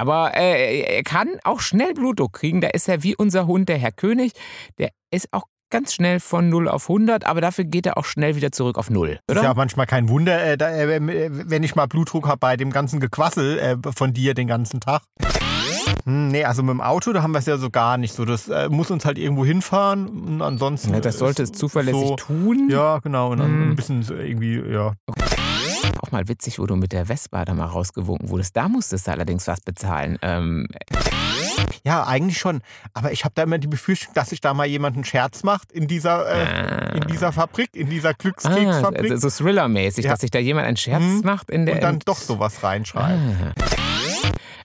Aber äh, er kann auch schnell Blutdruck kriegen. Da ist er wie unser Hund, der Herr König. Der ist auch ganz schnell von 0 auf 100, aber dafür geht er auch schnell wieder zurück auf 0. Oder? Ist ja auch manchmal kein Wunder, äh, da, äh, wenn ich mal Blutdruck habe bei dem ganzen Gequassel äh, von dir den ganzen Tag. Hm, nee, also mit dem Auto, da haben wir es ja so gar nicht so. Das äh, muss uns halt irgendwo hinfahren und ansonsten. Ja, das sollte es zuverlässig so, tun. Ja, genau. Und dann hm. ein bisschen irgendwie, ja. Okay. Auch mal witzig, wo du mit der Vespa da mal rausgewunken wurdest. Da musstest du allerdings was bezahlen. Ähm. Ja, eigentlich schon. Aber ich habe da immer die Befürchtung, dass sich da mal jemand einen Scherz macht in dieser, äh, ah. in dieser Fabrik, in dieser Glückskeksfabrik. Ah, so Thriller-mäßig, ja. dass sich da jemand einen Scherz hm. macht in der. Und dann doch sowas reinschreibt. Ah.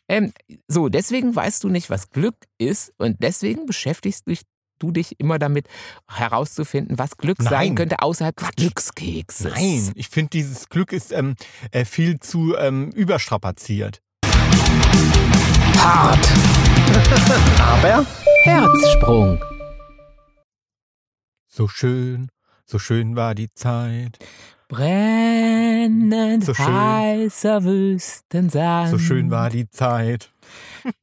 Ähm, so, deswegen weißt du nicht, was Glück ist und deswegen beschäftigst dich du dich immer damit herauszufinden, was Glück Nein. sein könnte außerhalb des Glückskekses. Nein, ich finde, dieses Glück ist ähm, äh, viel zu ähm, überstrapaziert. Hart. Aber Herzsprung. So schön, so schön war die Zeit. Brennend so heißer Wüstensand. So schön war die Zeit.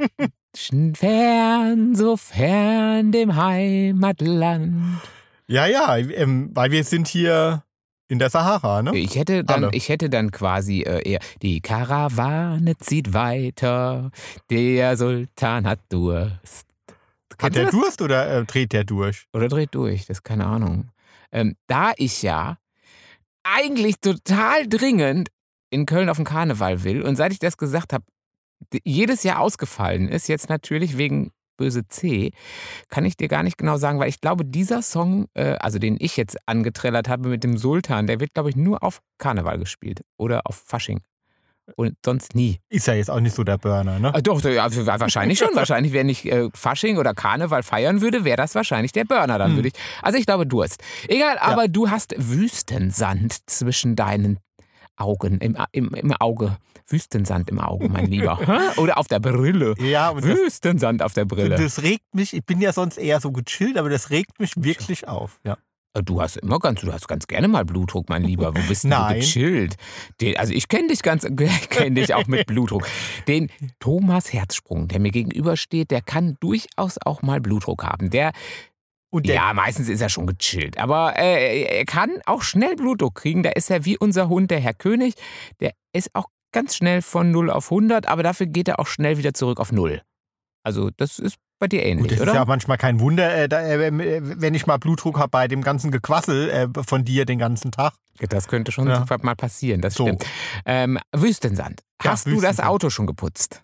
fern, so fern dem Heimatland. Ja, ja, ähm, weil wir sind hier in der Sahara, ne? Ich hätte dann, ich hätte dann quasi äh, eher, die Karawane zieht weiter, der Sultan hat Durst. Hat der Durst oder äh, dreht der durch? Oder dreht durch, das ist keine Ahnung. Ähm, da ich ja eigentlich total dringend in Köln auf den Karneval will und seit ich das gesagt habe, jedes Jahr ausgefallen ist, jetzt natürlich wegen böse C, kann ich dir gar nicht genau sagen, weil ich glaube, dieser Song, äh, also den ich jetzt angetrellert habe mit dem Sultan, der wird, glaube ich, nur auf Karneval gespielt oder auf Fasching. Und sonst nie. Ist ja jetzt auch nicht so der Burner, ne? Ah, doch, ja, wahrscheinlich schon. wahrscheinlich, wenn ich äh, Fasching oder Karneval feiern würde, wäre das wahrscheinlich der Burner. Dann hm. würde ich. Also ich glaube, Durst. Egal, aber ja. du hast Wüstensand zwischen deinen Augen, im, im, im Auge. Wüstensand im Auge, mein Lieber. Oder auf der Brille. Ja, Wüstensand auf der Brille. Das regt mich, ich bin ja sonst eher so gechillt, aber das regt mich wirklich auf. Ja. Äh, du hast immer ganz, du hast ganz gerne mal Blutdruck, mein Lieber. Wo bist du gechillt? Den, also ich kenne dich ganz, kenne dich auch mit Blutdruck. Den Thomas Herzsprung, der mir gegenübersteht, der kann durchaus auch mal Blutdruck haben. Der ja, meistens ist er schon gechillt. Aber äh, er kann auch schnell Blutdruck kriegen. Da ist er wie unser Hund, der Herr König. Der ist auch ganz schnell von 0 auf 100, aber dafür geht er auch schnell wieder zurück auf 0. Also das ist bei dir ähnlich, Gut, das oder? ist ja manchmal kein Wunder, äh, da, äh, wenn ich mal Blutdruck habe bei dem ganzen Gequassel äh, von dir den ganzen Tag. Das könnte schon ja. mal passieren, das so. stimmt. Ähm, Wüstensand. Hast ja, du das Auto schon geputzt?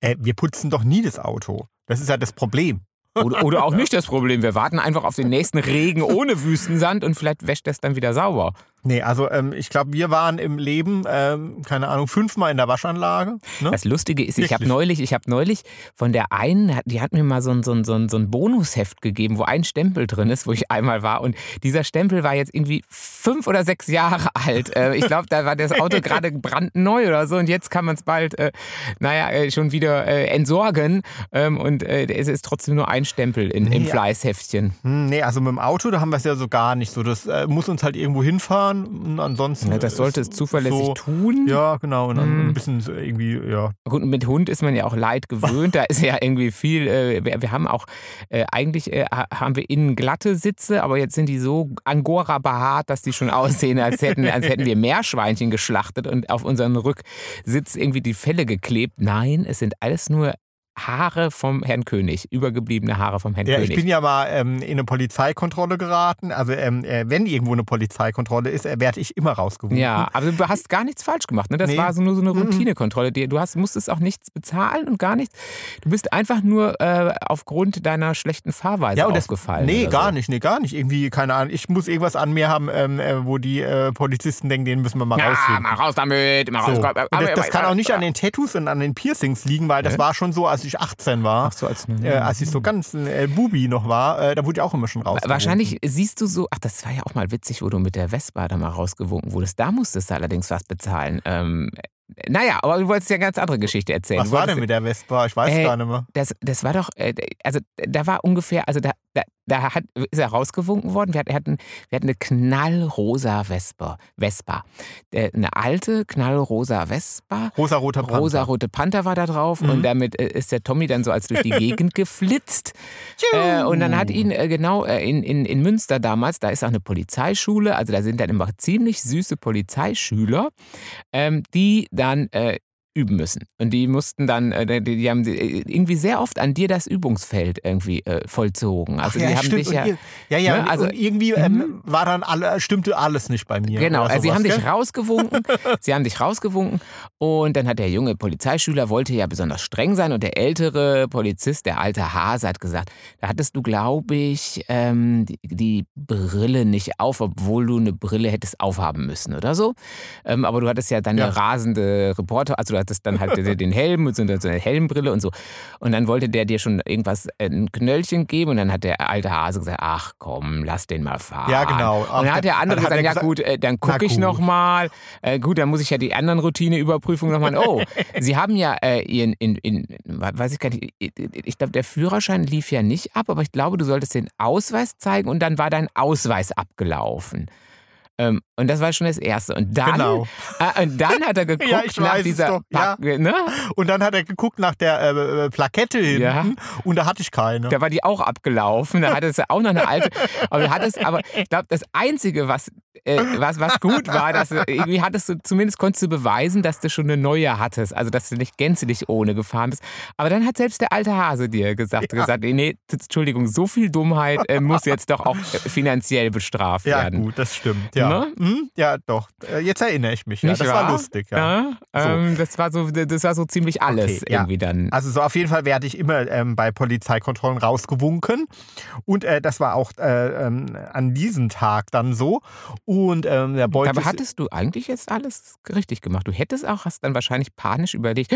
Äh, wir putzen doch nie das Auto. Das ist ja das Problem. Oder, oder, auch nicht das Problem. Wir warten einfach auf den nächsten Regen ohne Wüstensand und vielleicht wäscht das dann wieder sauber. Nee, also ähm, ich glaube, wir waren im Leben, ähm, keine Ahnung, fünfmal in der Waschanlage. Ne? Das Lustige ist, ich habe neulich, ich habe neulich von der einen, die hat mir mal so ein, so, ein, so, ein, Bonusheft gegeben, wo ein Stempel drin ist, wo ich einmal war. Und dieser Stempel war jetzt irgendwie fünf oder sechs Jahre alt. Äh, ich glaube, da war das Auto gerade brandneu oder so und jetzt kann man es bald, äh, naja, äh, schon wieder äh, entsorgen. Ähm, und äh, es ist trotzdem nur ein Stempel in, nee, im Fleißheftchen. Hm, nee, also mit dem Auto, da haben wir es ja so gar nicht so. Das muss uns halt irgendwo hinfahren fahren. Ansonsten. Ja, das sollte es zuverlässig so, tun. Ja, genau. Und dann hm. ein bisschen irgendwie, ja. Gut, mit Hund ist man ja auch leid gewöhnt. da ist ja irgendwie viel. Äh, wir, wir, haben auch, äh, eigentlich äh, haben wir innen glatte Sitze, aber jetzt sind die so Angora behaart, dass die schon aussehen, als hätten, als hätten wir Meerschweinchen geschlachtet und auf unseren Rücksitz irgendwie die Felle geklebt. Nein, es sind alles nur Haare vom Herrn König, übergebliebene Haare vom Herrn ja, König. Ich bin ja mal ähm, in eine Polizeikontrolle geraten. Also ähm, äh, wenn irgendwo eine Polizeikontrolle ist, äh, werde ich immer rausgewogen. Ja, aber du hast gar nichts falsch gemacht. Ne? Das nee. war so nur so eine Routinekontrolle. Du hast, musstest auch nichts bezahlen und gar nichts. Du bist einfach nur äh, aufgrund deiner schlechten Fahrweise ja, und aufgefallen. Das, nee, gar so. nicht, nee, gar nicht. Irgendwie, keine Ahnung. Ich muss irgendwas an mir haben, ähm, äh, wo die äh, Polizisten denken, den müssen wir mal ja, rausfinden. mal raus damit, mal raus. So. Das, das, kann auch nicht an den Tattoos und an den Piercings liegen, weil das war schon so, als ich 18 war, so, als, äh, als ich so ganz äh, Bubi noch war, äh, da wurde ich auch immer schon raus. Wahrscheinlich siehst du so, ach, das war ja auch mal witzig, wo du mit der Vespa da mal rausgewunken wurdest. Da musstest du allerdings was bezahlen. Ähm, naja, aber du wolltest ja eine ganz andere Geschichte erzählen. Was war denn mit der Vespa? Ich weiß äh, gar nicht mehr. Das, das war doch, äh, also da war ungefähr, also da, da, da hat, ist er rausgewunken worden. Wir hatten, wir hatten, eine knallrosa Vespa. Vespa. Eine alte, knallrosa Vespa. Rosa-rote Panther. Rosa-rote Panther war da drauf. Mhm. Und damit äh, ist der Tommy dann so als durch die Gegend geflitzt. äh, und dann hat ihn äh, genau äh, in, in, in Münster damals, da ist auch eine Polizeischule, also da sind dann immer ziemlich süße Polizeischüler, ähm, die dann äh, eh, üben müssen. Und die mussten dann, äh, die, haben äh, irgendwie sehr oft an dir das Übungsfeld irgendwie äh, vollzogen. Also Ach, ja, die haben stimmt. dich ja, ihr, ja, ja, ne? also irgendwie ähm, mhm. war dann alle, stimmte alles nicht bei mir. Genau, also sie haben gell? dich rausgewunken, sie haben dich rausgewunken und dann hat der junge Polizeischüler wollte ja besonders streng sein und der ältere Polizist, der alte Hase, hat gesagt, da hattest du, glaube ich, ähm, die, die, Brille nicht auf, obwohl du eine Brille hättest aufhaben müssen oder so. Ähm, aber du hattest ja deine ja. rasende Reporter, also du hattest dann halt den Helm und so eine Helmbrille und so. Und dann wollte der dir schon irgendwas, äh, ein Knöllchen geben und dann hat der alte Hase gesagt, ach komm, lass den mal fahren. Ja, genau. und dann hat der andere gesagt, gesagt, ja gut, äh, dann gucke ich nochmal. Äh, gut, dann muss ich ja die anderen Routineüberprüfungen nochmal. Oh, Sie haben ja äh, Ihren, in, in, weiß ich gar nicht, ich glaube, der Führerschein lief ja nicht ab, aber ich glaube, du solltest den Ausweis zeigen und dann war dein Ausweis abgelaufen. Ähm, und das war schon das Erste. Und dann, genau. äh, und dann hat er geguckt ja, nach dieser ja. ne? Und dann hat er geguckt nach der äh, äh, Plakette hinten ja. und da hatte ich keine. Da war die auch abgelaufen. Da hatte es auch noch eine alte. Aber, hattest, aber ich glaube, das Einzige, was, äh, was, was gut war, dass du, irgendwie hattest du, zumindest konntest du beweisen, dass du schon eine neue hattest. Also, dass du nicht gänzlich ohne gefahren bist. Aber dann hat selbst der alte Hase dir gesagt, ja. gesagt nee, Entschuldigung, so viel Dummheit äh, muss jetzt doch auch finanziell bestraft werden. Ja, gut, das stimmt. Ja. Ja, ne? hm? ja doch. Äh, jetzt erinnere ich mich. Ja. Nicht das wahr? war lustig. Ja. ja ähm, das, war so, das war so ziemlich alles okay, irgendwie dann. Also so auf jeden Fall werde ich immer ähm, bei Polizeikontrollen rausgewunken. Und äh, das war auch äh, ähm, an diesem Tag dann so. Und ähm, der Beute. Aber hattest du eigentlich jetzt alles richtig gemacht? Du hättest auch, hast dann wahrscheinlich panisch überlegt,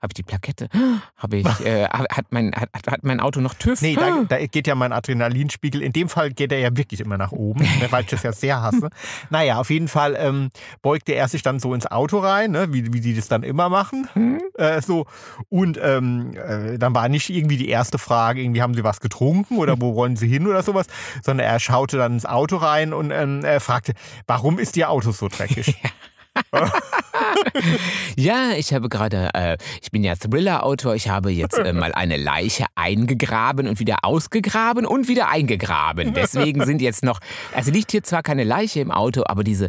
habe ich die Plakette? Habe ich, äh, hat, mein, hat, hat mein Auto noch TÜV? Nee, da, da, geht ja mein Adrenalinspiegel. In dem Fall geht er ja wirklich immer nach oben, ne, weil ich das ja sehr hasse. naja, auf jeden Fall ähm, beugte er sich dann so ins Auto rein, ne, wie, wie die das dann immer machen. Hm? Äh, so. Und ähm, äh, dann war nicht irgendwie die erste Frage, irgendwie haben sie was getrunken oder wo wollen sie hin oder sowas, sondern er schaute dann ins Auto rein und ähm, er fragte, warum ist ihr Auto so dreckig? ja, ich habe gerade, äh, ich bin ja Thriller-Autor, ich habe jetzt äh, mal eine Leiche eingegraben und wieder ausgegraben und wieder eingegraben. Deswegen sind jetzt noch, also liegt hier zwar keine Leiche im Auto, aber diese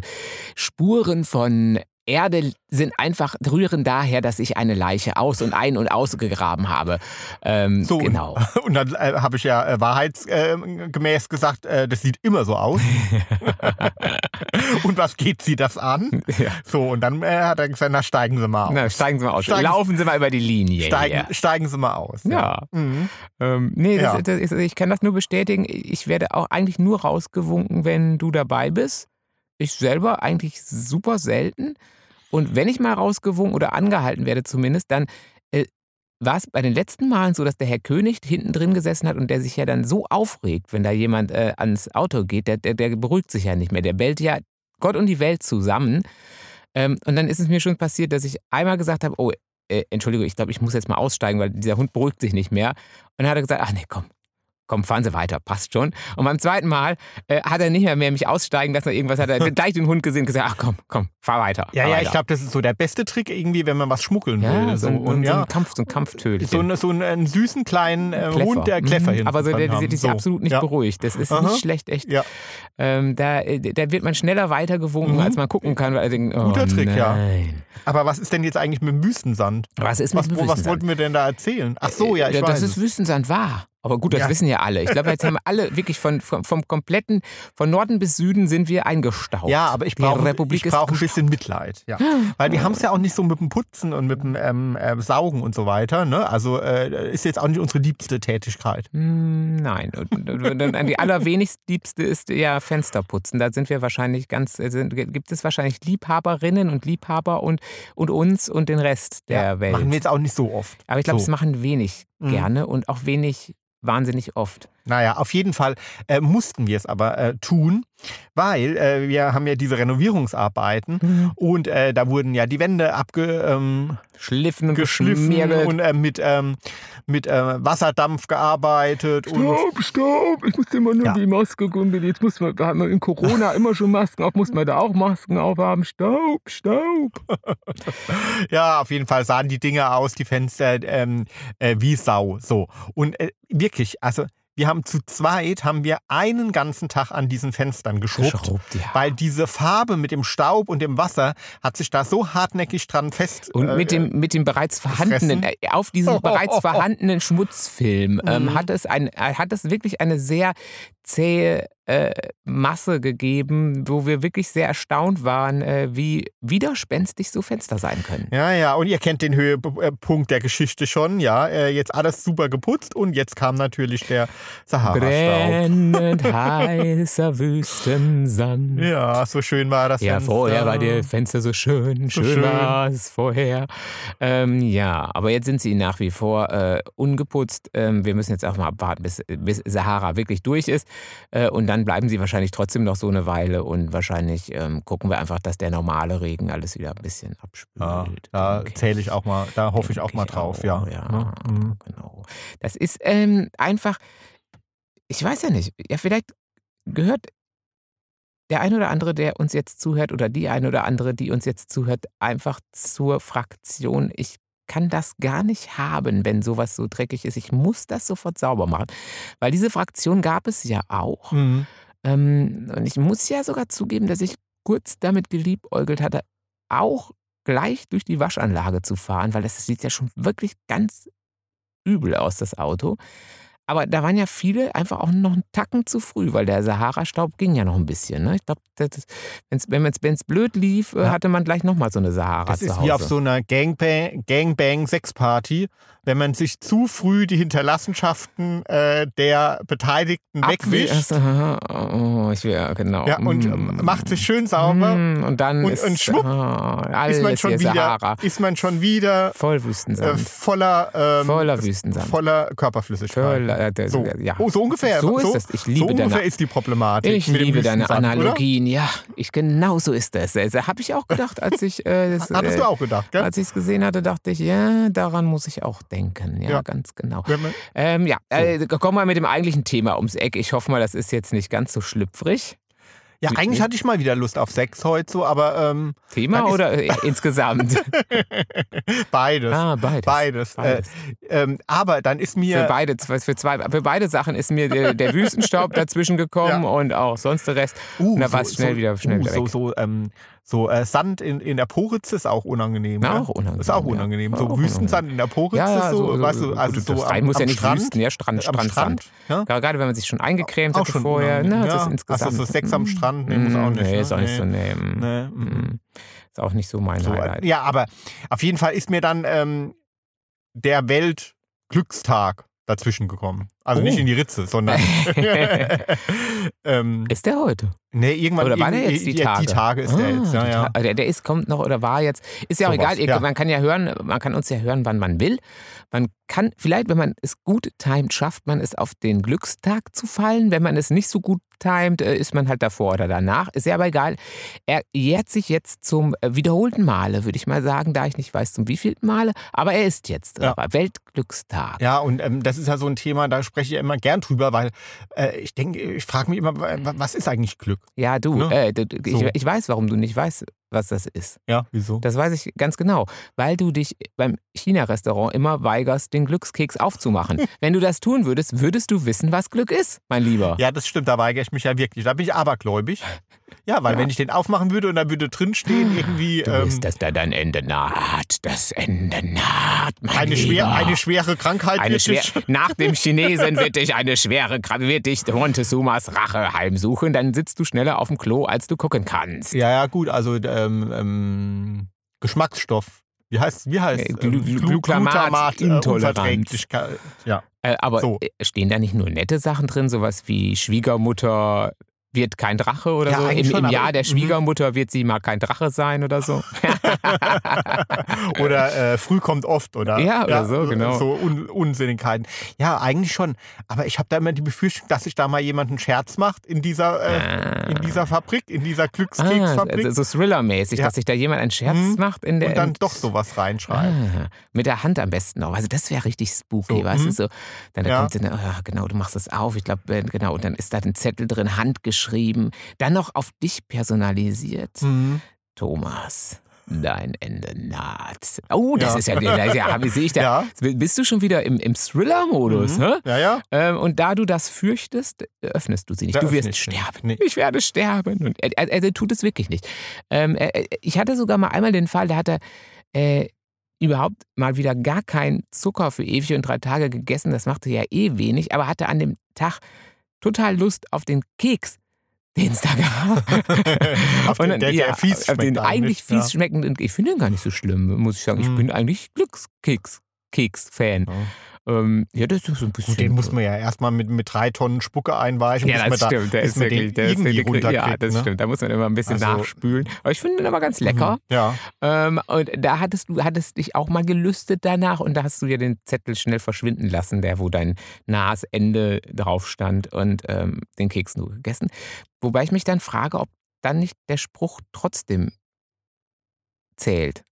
Spuren von Erde sind einfach rühren daher, dass ich eine Leiche aus und ein und ausgegraben habe. Ähm, so, genau. Und dann äh, habe ich ja äh, wahrheitsgemäß äh, gesagt, äh, das sieht immer so aus. und was geht sie das an? Ja. So, und dann äh, hat er gesagt, na steigen Sie mal aus. Na, steigen Sie mal aus. Steigen, Laufen Sie mal über die Linie. Steigen, steigen Sie mal aus. Ja. ja. Mhm. Ähm, nee, das, ja. Das, das, ich kann das nur bestätigen. Ich werde auch eigentlich nur rausgewunken, wenn du dabei bist. Ich selber eigentlich super selten. Und wenn ich mal rausgewunken oder angehalten werde zumindest, dann äh, war es bei den letzten Malen so, dass der Herr König hinten drin gesessen hat und der sich ja dann so aufregt, wenn da jemand äh, ans Auto geht, der, der, der, beruhigt sich ja nicht mehr. Der bellt ja Gott und die Welt zusammen. Ähm, und dann ist es mir schon passiert, dass ich einmal gesagt habe, oh, äh, Entschuldigung, ich glaube, ich muss jetzt mal aussteigen, weil dieser Hund beruhigt sich nicht mehr. Und dann hat er gesagt, ach nee, komm, komm, fahren Sie weiter, passt schon. Und beim zweiten Mal äh, hat er nicht mehr, mehr mich aussteigen lassen oder irgendwas, hat er gleich den Hund gesehen und gesagt, ach komm, komm, fahr weiter. Ja, fahr ja, weiter. ich glaube, das ist so der beste Trick irgendwie, wenn man was schmuggeln ja, will. So, ein, und, so ein Kampf, so ein Kampftödel. So, so einen, einen, süßen kleinen äh, Hund, der Kläffer mhm. Aber so, der, der sich so. absolut nicht ja. beruhigt. Das ist Aha. nicht schlecht, echt. Ja. Ähm, da, äh, da wird man schneller weitergewunken, mhm. als man gucken kann. Weil oh, Guter Trick, nein. ja. Aber was ist denn jetzt eigentlich mit dem Wüstensand? Was ist mit was, dem Wüstensand? Was wollten wir denn da erzählen? Ach so, ja, ich äh, weiß. Dass es Wüstensand war. Aber gut, das ja. wissen ja alle. Ich glaube, jetzt haben alle wirklich von, vom, vom, kompletten, von Norden bis Süden sind wir eingestaubt. Ja, aber ich brauche brauch ein bisschen Mitleid. Ja. Weil wir haben es ja auch nicht so mit dem Putzen und mit dem ähm, äh, Saugen und so weiter. Ne? Also äh, ist jetzt auch nicht unsere liebste Tätigkeit. Hm, nein. Die allerwenigst liebste ist ja Fensterputzen. Da sind wir wahrscheinlich ganz, äh, sind, gibt es wahrscheinlich Liebhaberinnen und Liebhaber und, und uns und den Rest der ja, Welt. Machen wir jetzt auch nicht so oft. Aber ich glaube, so. es machen wenig mhm. gerne und auch wenig wahnsinnig oft. Naja, auf jeden Fall äh, mussten wir es aber äh, tun, weil äh, wir haben ja diese Renovierungsarbeiten mhm. und äh, da wurden ja die Wände abgeschliffen ähm, und geschliffen und äh, mit, ähm, mit äh, Wasserdampf gearbeitet. Stopp, stopp, ich muss immer nur ja. die Maske gucken. Jetzt muss man, da haben wir in Corona immer schon Masken auf, muss man da auch Masken aufhaben. Staub, Staub. ja, auf jeden Fall sahen die Dinge aus, die Fenster ähm, wie Sau. So. Und wirklich, also wir haben zu zweit haben wir einen ganzen Tag an diesen Fenstern geschrubbt, geschrubbt ja. weil diese Farbe mit dem Staub und dem Wasser hat sich da so hartnäckig dran fest und mit dem mit dem bereits vorhandenen. Äh, auf diesem bereits vorhandenen Schmutzfilm ähm, mhm. hat es ein äh, hat es wirklich eine sehr zähe äh, Masse gegeben, wo wir wirklich sehr erstaunt waren, äh, wie widerspenstig so Fenster sein können. Ja, ja, und ihr kennt den Höhepunkt der Geschichte schon, ja. Äh, jetzt alles super geputzt und jetzt kam natürlich der Sahara-Staub. Brennend heißer Wüstensand. Ja, so schön war das ja, Fenster. Vorher war der Fenster so schön, so schön, schön. war es vorher. Ähm, ja, aber jetzt sind sie nach wie vor äh, ungeputzt. Ähm, wir müssen jetzt auch mal abwarten, bis, bis Sahara wirklich durch ist. Äh, und dann bleiben sie wahrscheinlich trotzdem noch so eine Weile und wahrscheinlich ähm, gucken wir einfach, dass der normale Regen alles wieder ein bisschen abspült. Ja, da okay. zähle ich auch mal, da hoffe ich auch mal drauf, auch, ja. ja ne? mhm. Genau. Das ist ähm, einfach, ich weiß ja nicht, ja, vielleicht gehört der eine oder andere, der uns jetzt zuhört, oder die eine oder andere, die uns jetzt zuhört, einfach zur Fraktion. Ich kann das gar nicht haben, wenn sowas so dreckig ist. Ich muss das sofort sauber machen. Weil diese Fraktion gab es ja auch. Mhm. Ähm, und ich muss ja sogar zugeben, dass ich kurz damit geliebäugelt hatte, auch gleich durch die Waschanlage zu fahren, weil das sieht ja schon wirklich ganz übel aus, das Auto. Aber da waren ja viele einfach auch noch einen Tacken zu früh, weil der Sahara-Staub ging ja noch ein bisschen. Ne? Ich glaube, wenn es blöd lief, äh, ja. hatte man gleich nochmal so eine Sahara das zu Hause. ist wie auf so einer Gangbang, Gangbang Sexparty wenn man sich zu früh die Hinterlassenschaften äh, der Beteiligten Abwi wegwischt. Oh, ich, ja, genau. Ja, und mm. macht sich schön sauber. Mm, und dann und, ist, und schwupp, oh, ist, man schon wieder, ist man schon wieder voll Wüstensand. Äh, voller, ähm, voller Wüstensand. Voller Körperflüssigkeit. Voller, äh, so. Ja. Oh, so ungefähr. So, so ist es. Ich liebe so ungefähr deine, ist die Problematik. Ich liebe deine Analogien. Oder? Ja, ich, genau so ist das. Also, Habe ich auch gedacht, als ich äh, das, Hattest du auch gedacht, gell? Als ich es gesehen hatte, dachte ich, ja, daran muss ich auch denken. Ja, ja ganz genau. Ähm, ja, äh, kommen wir mit dem eigentlichen Thema ums Eck. Ich hoffe mal, das ist jetzt nicht ganz so schlüpfrig. Ja, eigentlich hatte ich mal wieder Lust auf Sex heute so, aber. Ähm, Thema oder äh, insgesamt? beides. Ah, beides. Beides. beides. Äh, ähm, aber dann ist mir. Für beide, für, zwei, für beide Sachen ist mir der, der Wüstenstaub dazwischen gekommen ja. und auch sonst der Rest. Uh, und da war es schnell so, wieder schnell uh, wieder weg. So, so ähm, so äh, Sand in, in der Poritze ist auch unangenehm. Ja, auch unangenehm. Ist auch unangenehm. Ja. So auch Wüstensand in der Poritze, ja, so, so, weißt du, also so am, muss am ja nicht Strand, Wüsten, ja, Strand, Strand, Strand. Ja? Gerade wenn man sich schon eingecremt hat vorher. Na, ja. das ist. Achso, so Sex am Strand, nee, muss auch nicht. Nee, ne? ist auch nicht so, nee. nee. Mhm. Ist auch nicht so mein so, Highlight. Ja, aber auf jeden Fall ist mir dann ähm, der Weltglückstag dazwischen gekommen. Also oh. nicht in die Ritze, sondern. ähm, ist der heute? Nee, irgendwann. Oder war der jetzt die Tage? Die Tage ist ah, der jetzt, ja, ja. Der, der, ist, kommt noch oder war jetzt. Ist ja auch so egal, was, ja. man kann ja hören, man kann uns ja hören, wann man will. Man kann, vielleicht, wenn man es gut timet, schafft man es auf den Glückstag zu fallen. Wenn man es nicht so gut timet, äh, ist man halt davor oder danach. Ist ja aber egal. Er jährt sich jetzt zum äh, wiederholten Male, würde ich mal sagen, da ich nicht weiß, zum wievielten Male. Aber er ist jetzt ja. Weltglückstag. Ja, und ähm, das ist ja so ein Thema, da spreche ich ja immer gern drüber, weil äh, ich denke, ich frage mich immer, was ist eigentlich Glück? Ja, du, ne? äh, du ich, so. ich, weiß, warum du nicht weißt, was das ist. Ja, wieso? Das weiß ich ganz genau, weil du dich beim China-Restaurant immer weigerst, den Glückskeks aufzumachen. Wenn du das tun würdest, würdest du wissen, was Glück ist, mein Lieber. Ja, das stimmt, da weigere ich mich ja wirklich. Da bin ich abergläubig. Ja, weil ja. wenn ich den aufmachen würde und da würde drinstehen irgendwie. Du ähm, dass da dein Ende naht. Das Ende naht, mein eine, Lieber. schwer, eine schwere Krankheit eine schwer, Nach dem Chinesen wird dich eine schwere Krankheit, wird dich Montezumas Rache heimsuchen. Dann sitzt du schneller auf dem Klo, als du gucken kannst. Ja, ja, gut. Also ähm, ähm, Geschmacksstoff. Wie heißt wie heißt äh, Glu Glu Glutamat, Intoleranz. Ja. Äh, aber so. stehen da nicht nur nette Sachen drin, sowas wie Schwiegermutter wird kein Drache oder ja, so. Im, schon, Im Jahr der mhm. Schwiegermutter wird sie mal kein Drache sein oder so. oder äh, früh kommt oft, oder? Ja, oder ja, so, genau. So Un Unsinnigkeiten. Ja, eigentlich schon. Aber ich habe da immer die Befürchtung, dass sich da mal jemand einen Scherz macht in dieser, äh, ah. in dieser Fabrik, in dieser Glückskeksfabrik. Ah, so Thriller-mäßig, ja. dass sich da jemand einen Scherz mhm. macht in der. Und dann doch sowas reinschreibt. Ah, mit der Hand am besten auch. Also das wäre richtig spooky, so, weißt du? Mhm. So, dann ja. kommt sie, oh, genau, du machst es auf. Ich glaube, genau, und dann ist da ein Zettel drin, handgeschrieben. Dann noch auf dich personalisiert. Mhm. Thomas dein Ende naht. Oh, das ja. ist ja, das ja wie sehe ich da? Ja. Bist du schon wieder im, im Thriller-Modus, mhm. Ja, ja. Ähm, und da du das fürchtest, öffnest du sie nicht. Da du wirst sterben. Nee. Ich werde sterben. Und er, er, er, tut es wirklich nicht. Ähm, er, ich hatte sogar mal einmal den Fall, da hat er äh, überhaupt mal wieder gar keinen Zucker für ewig und drei Tage gegessen. Das machte ja eh wenig, aber hatte an dem Tag total Lust auf den Keks den es da gab. auf den, der, ja, der fies schmeckt den eigentlich fies ja. schmeckenden. Ich finde den gar nicht so schlimm, muss ich sagen. Ich mm. bin eigentlich Glückskeks-Fan. Ja. Ähm, ja, das ist so ein bisschen. Und den muss man ja erstmal mit, mit drei Tonnen Spucke einweichen. Ja, das stimmt. Da, der ist wirklich, der ist wirklich, Ja, das ne? stimmt. Da muss man immer ein bisschen also, nachspülen. Aber ich finde den aber ganz lecker. Mhm, ja. Ähm, und da hattest du hattest dich auch mal gelüstet danach und da hast du ja den Zettel schnell verschwinden lassen, der, wo dein nahes Ende drauf stand und ähm, den Keks nur gegessen. Wobei ich mich dann frage, ob dann nicht der Spruch trotzdem zählt.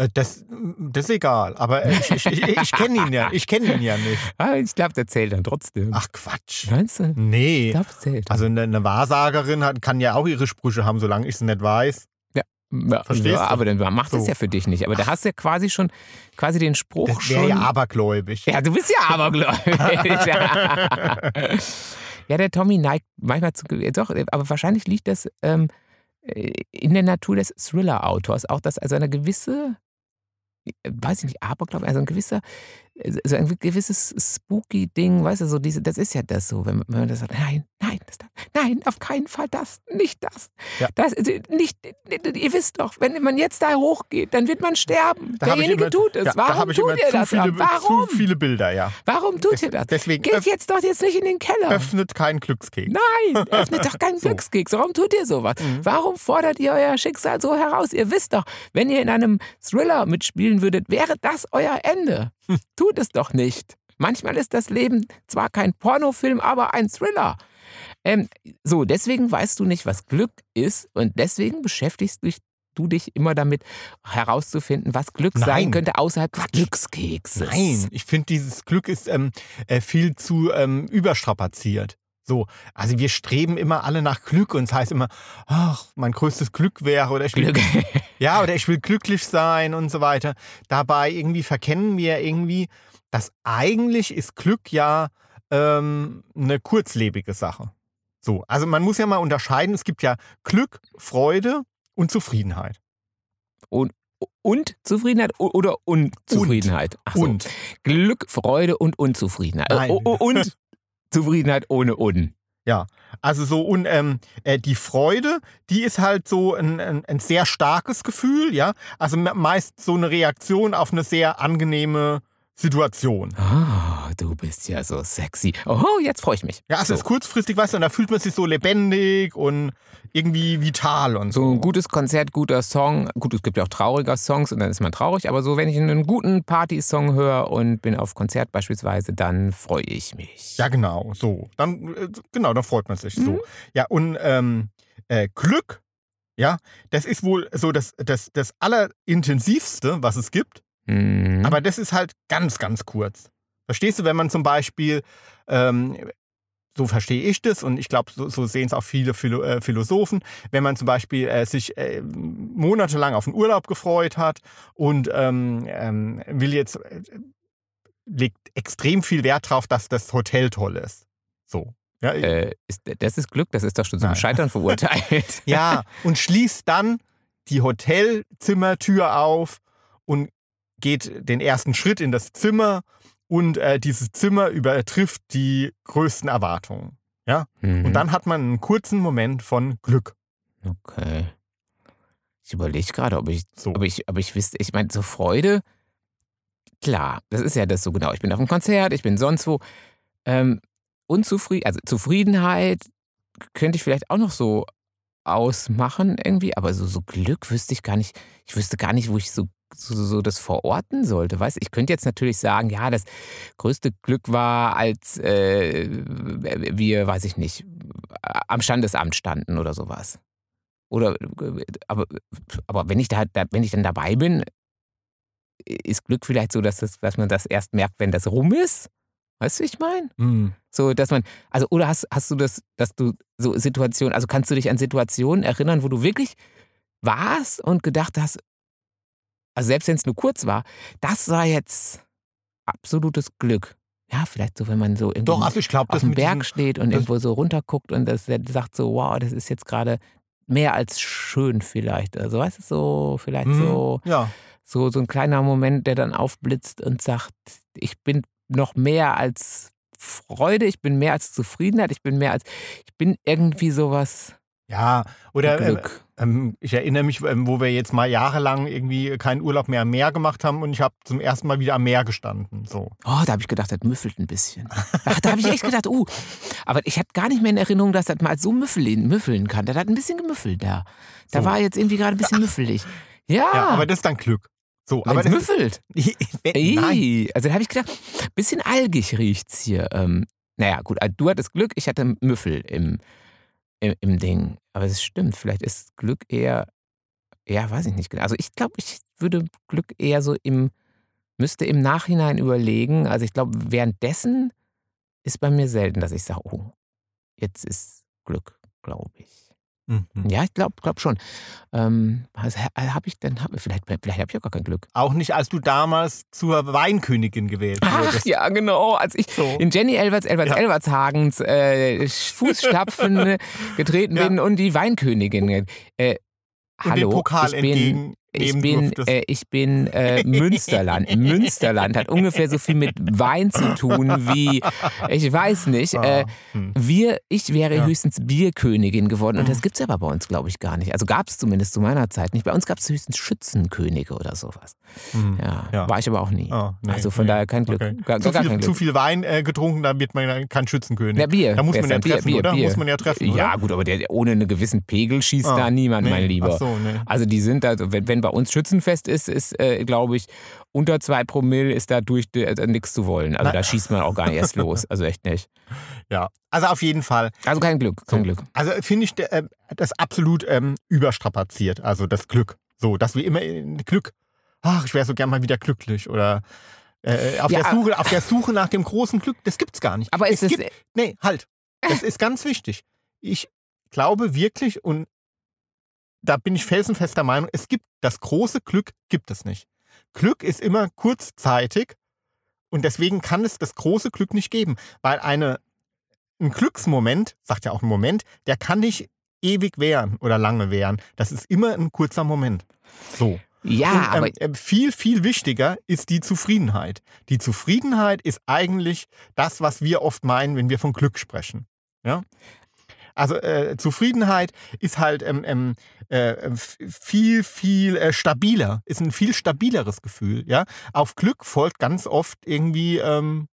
Äh, das, das ist egal, aber ich, ich, ich, ich kenne ihn ja, ich kenne ihn ja nicht. Ah, ich glaube, der zählt dann trotzdem. Ach Quatsch. Meinst du? Nee. Ich glaube, zählt. Also eine, eine Wahrsagerin hat, kann ja auch ihre Sprüche haben, solange ich es nicht weiß. Ja. ja Verstehst ja, du? Aber dann macht es so. ja für dich nicht. Aber da hast du ja quasi schon quasi den Spruch das schon. ja abergläubig. Ja, du bist ja abergläubig. ja, der Tommy neigt manchmal zu. Doch, aber wahrscheinlich liegt das. Ähm, äh, in der Natur des Thriller-Autors auch, dass also eine gewisse weiß ich nicht, Aberglaube, also ein gewisser, so ein gewisses spooky Ding, weißt du, so diese, das ist ja das so, wenn man, wenn man das sagt, nein, nein, das, nein, auf keinen Fall das, nicht das. Ja. das äh, nicht, ihr wisst doch, wenn man jetzt da hochgeht, dann wird man sterben. Da Derjenige immer, tut es. Ja, Warum da tut ihr das? Viele, Warum? Zu viele Bilder, ja. Warum tut ihr das? Deswegen Geht jetzt doch jetzt nicht in den Keller. Öffnet keinen Glückskeks. Nein, öffnet doch keinen so. Glückskeks. Warum tut ihr sowas? Mhm. Warum fordert ihr euer Schicksal so heraus? Ihr wisst doch, wenn ihr in einem Thriller mitspielen würdet, wäre das euer Ende. Tut es doch nicht. Manchmal ist das Leben zwar kein Pornofilm, aber ein Thriller. Ähm, so, deswegen weißt du nicht, was Glück ist und deswegen beschäftigst dich, du dich immer damit herauszufinden, was Glück Nein. sein könnte außerhalb des Glückskekses. Nein, ich finde, dieses Glück ist ähm, äh, viel zu ähm, überstrapaziert. So, also wir streben immer alle nach Glück und es heißt immer, ach, mein größtes Glück wäre oder ich will, Glück. ja, oder ich will glücklich sein und so weiter. Dabei irgendwie verkennen wir irgendwie, dass eigentlich ist Glück ja ähm, eine kurzlebige Sache. So, also man muss ja mal unterscheiden, es gibt ja Glück, Freude und Zufriedenheit. Und, und Zufriedenheit oder Unzufriedenheit? Und. So. und. Glück, Freude und Unzufriedenheit. Nein. Und Zufriedenheit ohne Un. Ja, also so und ähm, äh, die Freude, die ist halt so ein, ein, ein, sehr starkes Gefühl, ja. Also meist so eine Reaktion auf eine sehr angenehme Situation. Ah, du bist ja so sexy. Oh, jetzt freue ich mich. Ja, also so. ist kurzfristig, weißt du, und da fühlt man sich so lebendig und irgendwie vital und so. So ein gutes Konzert, guter Song. Gut, es gibt ja auch trauriger Songs und dann ist man traurig, aber so, wenn ich einen guten Party-Song höre und bin auf Konzert beispielsweise, dann freue ich mich. Ja, genau, so. Dann, äh, genau, dann freut man sich mhm. so. Ja, und ähm, äh, Glück, ja, das ist wohl so das, das, das Allerintensivste, was es gibt. Mhm. Aber das ist halt ganz, ganz kurz. Verstehst du, wenn man zum Beispiel, ähm, so verstehe ich das und ich glaube, so, so sehen es auch viele Philo äh, Philosophen, wenn man zum Beispiel äh, sich äh, monatelang auf den Urlaub gefreut hat und ähm, ähm, will jetzt, äh, legt extrem viel Wert darauf, dass das Hotel toll ist. So. Ja, äh, ist, das ist Glück, das ist doch schon zum Scheitern verurteilt. ja, und schließt dann die Hotelzimmertür auf und geht den ersten Schritt in das Zimmer und äh, dieses Zimmer übertrifft die größten Erwartungen. Ja? Mhm. Und dann hat man einen kurzen Moment von Glück. Okay. Ich überlege gerade, ob ich, so. ob ich, ob ich wüsste, ich meine, so Freude, klar, das ist ja das so genau. Ich bin auf einem Konzert, ich bin sonst wo. Ähm, unzufrieden, also Zufriedenheit könnte ich vielleicht auch noch so ausmachen irgendwie, aber so, so Glück wüsste ich gar nicht. Ich wüsste gar nicht, wo ich so, so, so das verorten sollte. Weißt ich könnte jetzt natürlich sagen, ja, das größte Glück war, als äh, wir, weiß ich nicht, am Standesamt standen oder sowas. Oder aber, aber wenn ich da, wenn ich dann dabei bin, ist Glück vielleicht so, dass, das, dass man das erst merkt, wenn das rum ist? Weißt du, wie ich meine? Mhm. So, dass man, also, oder hast, hast du das, dass du so Situationen, also kannst du dich an Situationen erinnern, wo du wirklich warst und gedacht hast, also selbst wenn es nur kurz war, das war jetzt absolutes Glück. Ja, vielleicht so, wenn man so Doch, also ich glaub, auf dem Berg steht und irgendwo so runterguckt und das sagt so, wow, das ist jetzt gerade mehr als schön vielleicht. Also weißt du, so, vielleicht Mhm, so, Ja. so, so ein kleiner Moment, der dann aufblitzt und sagt, ich bin noch mehr als Freude, ich bin mehr als Zufriedenheit, ich bin mehr als, ich bin irgendwie sowas Ja, oder äh, Glück. Ähm, ich erinnere mich, ähm, wo wir jetzt mal jahrelang irgendwie keinen Urlaub mehr am Meer gemacht haben und ich habe zum ersten Mal wieder am Meer gestanden. So. Oh, da habe ich gedacht, das müffelt ein bisschen. Ach, da habe ich echt gedacht, uh. Aber ich hatte gar nicht mehr in Erinnerung, dass das mal so müffeln, müffeln kann. Das hat ein bisschen gemüffelt da. Da So. war jetzt irgendwie gerade ein bisschen müffelig. Ja, Ja, aber das ist dann Glück. So, aber aber es müffelt. Nein. Ey, also da habe ich gedacht, bisschen algig riecht's hier. Ähm, naja, gut, also du hattest Glück, ich hatte Müffel im, im, im Ding. Aber es stimmt, vielleicht ist Glück eher, ja, weiß ich nicht genau. Also ich glaube, ich würde Glück eher so im, müsste im Nachhinein überlegen. Also ich glaube, währenddessen ist bei mir selten, dass ich sage, oh, jetzt ist Glück, glaube ich. Mhm. Ja, ich glaube glaub schon. Ähm, also, habe ich denn, hab, vielleicht, vielleicht habe ich auch gar kein Glück. Auch nicht, als du damals zur Weinkönigin gewählt Ach wurdest. ja, genau. Als ich So. in Jenny Elverts, Elverts, Ja. Elvertshagens äh, Fußstapfen getreten Ja. bin und die Weinkönigin. Äh, Und den hallo, Pokal ich bin, entgegennehmen ich bin, äh, ich bin äh, Münsterland. Münsterland hat ungefähr so viel mit Wein zu tun wie, ich weiß nicht, äh, Ah, hm. wir, ich wäre Ja. höchstens Bierkönigin geworden. Und das Mhm. gibt es aber bei uns, glaube ich, gar nicht. Also gab es zumindest zu meiner Zeit nicht. Bei uns gab es höchstens Schützenkönige oder sowas. Hm. Ja, Ja. war ich aber auch nie. Ah, nee, also von nee. daher kein Glück. Okay. Gar, Zu, gar viel, kein zu Glück. viel Wein äh, getrunken, da wird man ja kein Schützenkönig. Ja, Bier. Da muss man ja treffen, Bier, oder? Bier. Muss man ja treffen, oder? Ja, gut, aber der, ohne einen gewissen Pegel schießt Ah, da niemand, nee. mein Lieber. So. Also die sind da, wenn, wenn bei uns Schützenfest ist, ist, äh, glaube ich, unter zwei Promille ist da durch äh, nichts zu wollen. Also Na- da schießt man auch gar nicht erst los. Also echt nicht. Ja, also auf jeden Fall. Also kein Glück, kein So. Glück. Also finde ich äh, das absolut ähm, überstrapaziert, also das Glück. So, dass wir immer in Glück, ach, ich wäre so gern mal wieder glücklich oder äh, auf, Ja, der Suche, auf der Suche nach dem großen Glück, das gibt's gar nicht. Aber es ist es, gibt, nee, halt. Das ist ganz wichtig. Ich glaube wirklich und da bin ich felsenfester Meinung, es gibt das große Glück gibt es nicht. Glück ist immer kurzzeitig und deswegen kann es das große Glück nicht geben, weil eine ein Glücksmoment, sagt ja auch ein Moment, der kann nicht ewig währen oder lange währen. Das ist immer ein kurzer Moment. So. ja, Und, aber ähm, äh, viel, viel wichtiger ist die Zufriedenheit. Die Zufriedenheit ist eigentlich das, was wir oft meinen, wenn wir von Glück sprechen. Ja? Also äh, Zufriedenheit ist halt ähm, ähm, äh, viel, viel äh, stabiler, ist ein viel stabileres Gefühl. Ja? Auf Glück folgt ganz oft irgendwie ähm,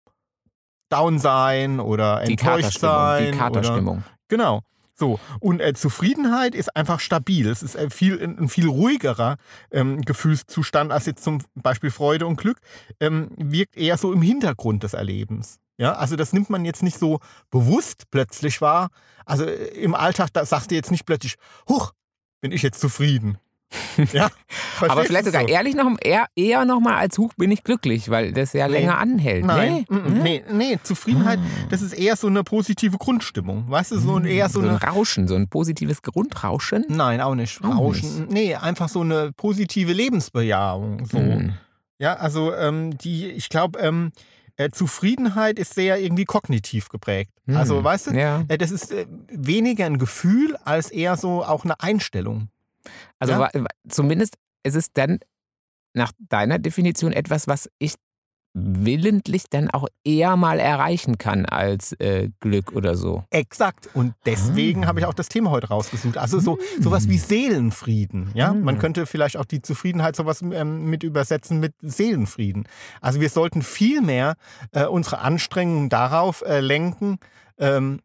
Down sein oder die enttäuscht Katerstimmung, sein. die Oder, Katerstimmung. Genau. So, und äh, Zufriedenheit ist einfach stabil. Es ist äh, viel, ein viel ruhigerer ähm, Gefühlszustand als jetzt zum Beispiel Freude und Glück. Ähm, wirkt eher so im Hintergrund des Erlebens. Ja, also das nimmt man jetzt nicht so bewusst plötzlich wahr. Also äh, im Alltag, da sagst du jetzt nicht plötzlich, huch, bin ich jetzt zufrieden. ja, Aber vielleicht sogar so? eher, noch, eher, eher noch mal als Huch bin ich glücklich, weil das ja Nee. länger anhält. Nein, nee? mm, mm, nee, nee, Zufriedenheit, das ist eher so eine positive Grundstimmung. Weißt du, so ein, eher so so ein Rauschen, so ein positives Grundrauschen. Nein, auch nicht. Auch Rauschen. Nee, einfach so eine positive Lebensbejahung. So. Hm. Ja, also ähm, die, ich glaube, ähm, äh, Zufriedenheit ist sehr irgendwie kognitiv geprägt. Hm. Also, weißt du, Ja. äh, das ist äh, weniger ein Gefühl als eher so auch eine Einstellung. Also Ja. zumindest ist es dann nach deiner Definition etwas, was ich willentlich dann auch eher mal erreichen kann als äh, Glück oder so. Exakt. Und deswegen Ah. habe ich auch das Thema heute rausgesucht. Also so sowas wie Seelenfrieden. Ja, Hm. man könnte vielleicht auch die Zufriedenheit sowas ähm, mit übersetzen mit Seelenfrieden. Also wir sollten viel mehr äh, unsere Anstrengungen darauf äh, lenken, ähm,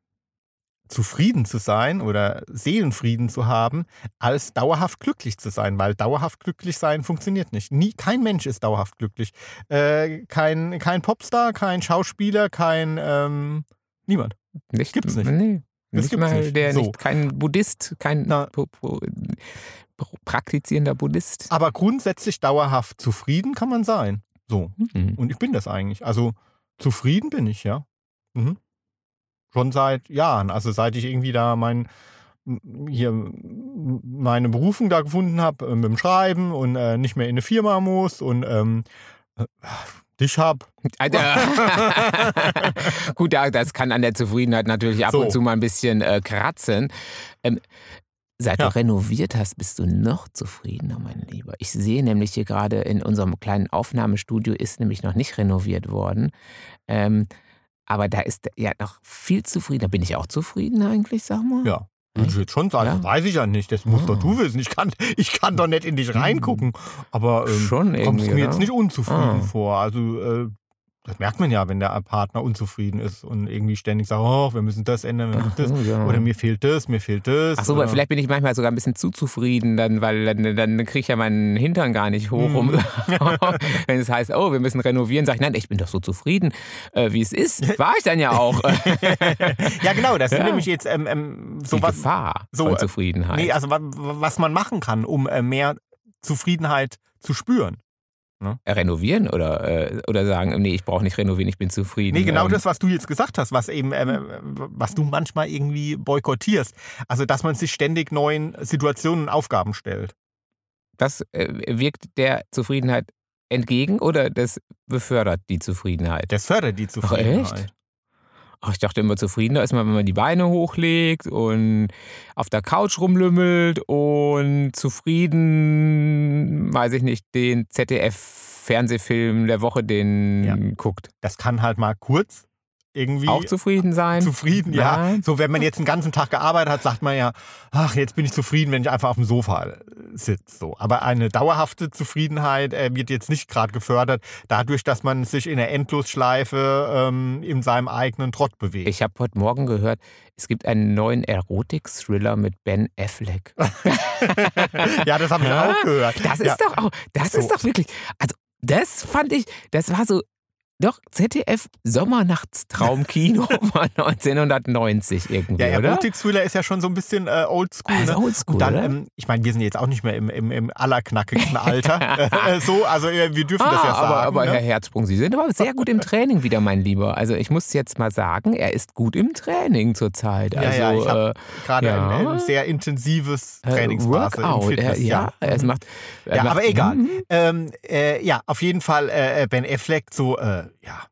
zufrieden zu sein oder Seelenfrieden zu haben, als dauerhaft glücklich zu sein, weil dauerhaft glücklich sein funktioniert nicht. Nie, kein Mensch ist dauerhaft glücklich. Äh, kein, kein Popstar, kein Schauspieler, kein ähm, niemand. Nicht, Gibt's nicht. Nee. Das nicht gibt's mal nicht. der So. nicht, kein Buddhist, kein Na. praktizierender Buddhist. Aber grundsätzlich dauerhaft zufrieden kann man sein. So. Mhm. Und ich bin das eigentlich. Also zufrieden bin ich, ja. Mhm. Schon seit Jahren. Also seit ich irgendwie da mein hier meine Berufung da gefunden habe äh, mit dem Schreiben und äh, nicht mehr in eine Firma muss und ähm, äh, dich hab. Gut, das kann an der Zufriedenheit natürlich ab So. und zu mal ein bisschen äh, kratzen. Ähm, seit Ja. du renoviert hast, bist du noch zufriedener, mein Lieber. Ich sehe nämlich hier gerade in unserem kleinen Aufnahmestudio ist nämlich noch nicht renoviert worden. Ähm, aber da ist ja noch viel zufriedener. Bin ich auch zufrieden eigentlich, sag mal? Ja. Würde ich jetzt schon sagen, Ja. das weiß ich ja nicht. Das musst Ah. doch du wissen. Ich kann, ich kann doch nicht in dich reingucken. Aber ähm, Schon kommst du mir jetzt oder? nicht unzufrieden Ah. vor. Also äh, das merkt man ja, wenn der Partner unzufrieden ist und irgendwie ständig sagt, oh, wir müssen das ändern, wir müssen das. ja. Oder mir fehlt das, mir fehlt das. Ach so, oder, vielleicht bin ich manchmal sogar ein bisschen zu zufrieden, dann, weil dann, dann kriege ich ja meinen Hintern gar nicht hoch. Um, Mhm. wenn es heißt, oh, wir müssen renovieren, sage ich, nein, ich bin doch so zufrieden, äh, wie es ist. War ich dann ja auch. ja, genau, das Ja. sind nämlich jetzt ähm, ähm, Die so was. Gefahr so, von äh, Zufriedenheit. Nee, also wa- was man machen kann, um äh, mehr Zufriedenheit zu spüren. Äh, renovieren oder, äh, oder sagen, nee, ich brauche nicht renovieren, ich bin zufrieden. Nee, genau Ähm, das, was du jetzt gesagt hast, was eben, äh, was du manchmal irgendwie boykottierst. Also, dass man sich ständig neuen Situationen und Aufgaben stellt. Das äh, wirkt der Zufriedenheit entgegen oder das befördert die Zufriedenheit? Das fördert die Zufriedenheit. Ach, ich dachte immer, zufriedener ist man, wenn man die Beine hochlegt und auf der Couch rumlümmelt und zufrieden, weiß ich nicht, den ZDF-Fernsehfilm der Woche den Ja. guckt. Das kann halt mal kurz irgendwie Auch zufrieden sein? zufrieden, ja. Nein. So, wenn man jetzt den ganzen Tag gearbeitet hat, sagt man ja, ach, jetzt bin ich zufrieden, wenn ich einfach auf dem Sofa äh, sitze. So. Aber eine dauerhafte Zufriedenheit äh, wird jetzt nicht gerade gefördert, dadurch, dass man sich in der Endlosschleife ähm, in seinem eigenen Trott bewegt. Ich habe heute Morgen gehört, es gibt einen neuen Erotik-Thriller mit Ben Affleck. ja, das habe ich Ja, auch gehört. Das ja. ist doch auch, das So. ist doch wirklich, also das fand ich, das war so, doch ZDF Sommernachtstraum-Kino von 1990 irgendwie, Ja, oder? Erotik-Thriller ist ja schon so ein bisschen äh, oldschool. Also ne? oldschool, dann, oder? ähm, ich meine, wir sind jetzt auch nicht mehr im, im, im allerknackigsten Alter. äh, so, also äh, wir dürfen das Ah, ja sagen. aber, aber ne? Herr Herzsprung, Sie sind aber sehr gut im Training wieder, mein Lieber. Also ich muss jetzt mal sagen, er ist gut im Training zurzeit. Ja, Also, ja, ich hab Gerade ja. ein, ein sehr intensives äh, Trainingsphase im Workout. Fitness. er, ja, ja. es macht. er Ja, macht, aber egal. Mhm. Ähm, äh, ja, auf jeden Fall äh, Ben Affleck so, äh, ja.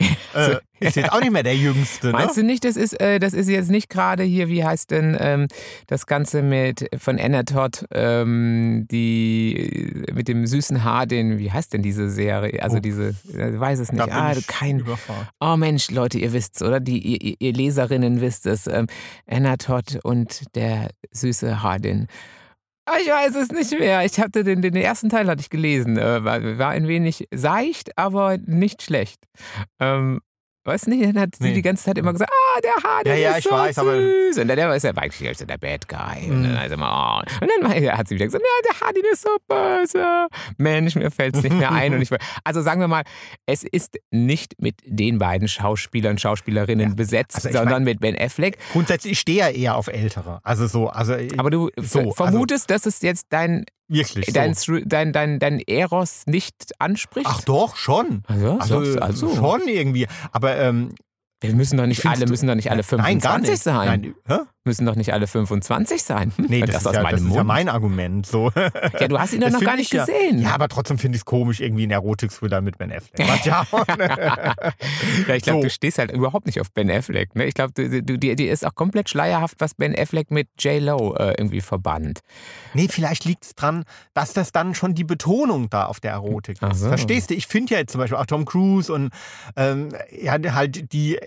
Äh, ist jetzt auch nicht mehr der Jüngste, ne? Meinst du nicht, das ist, äh, das ist jetzt nicht gerade hier, wie heißt denn ähm, das Ganze mit von Anna Todd, ähm, die mit dem süßen Haar, den, wie heißt denn diese Serie? Also Oh. diese, ich weiß es nicht. Ah, kein. überfahren. Oh Mensch, Leute, ihr wisst's, oder? Die, ihr- ihr, ihr Leserinnen wisst es. Ähm, Anna Todd und der süße Hardin. Ah, Ich weiß es nicht mehr. Ich hatte den, den ersten Teil hatte ich gelesen. Äh, war, war ein wenig seicht, aber nicht schlecht. Ähm, weißt du nicht, dann hat sie Nee. die ganze Zeit immer gesagt, ah, der Hardin Ja, ja, ist ich so weiß, süß. Und dann der ist ja eigentlich also der Bad Guy. Und dann, Mhm. also immer, oh. und dann hat sie wieder gesagt, ja, der Hardin ist so böse. Mensch, mir fällt's nicht mehr ein. Und ich, also sagen wir mal, es ist nicht mit den beiden Schauspielern, Schauspielerinnen Ja. besetzt, Also sondern mit Ben Affleck. Grundsätzlich, ich stehe ja eher auf Ältere. Also so, also Aber du So, also- vermutest, dass es jetzt dein, wirklich so. dein, Thri- dein, dein, dein Eros nicht anspricht? Ach doch, schon. also, Also, so, also. schon irgendwie. Aber ähm, Wir müssen doch nicht alle, müssen doch nicht alle nein, gar 25 nicht. sein. Nein, hä? Müssen doch nicht alle 25 sein. Nee, das, das ist, aus ja, meinem das ist ja mein Argument. So. Ja, du hast ihn doch noch gar nicht ich ja- gesehen. Ja, aber trotzdem finde ich es komisch, irgendwie ein Erotik-Thriller mit Ben Affleck. Ja ich glaube, So. du stehst halt überhaupt nicht auf Ben Affleck. Ne? Ich glaube, dir, dir ist auch komplett schleierhaft, was Ben Affleck mit J-Lo äh, irgendwie verbannt. Nee, vielleicht liegt es dran, dass das dann schon die Betonung da auf der Erotik ist. so. Verstehst du? Ich finde ja jetzt zum Beispiel auch Tom Cruise und ähm, ja, halt die,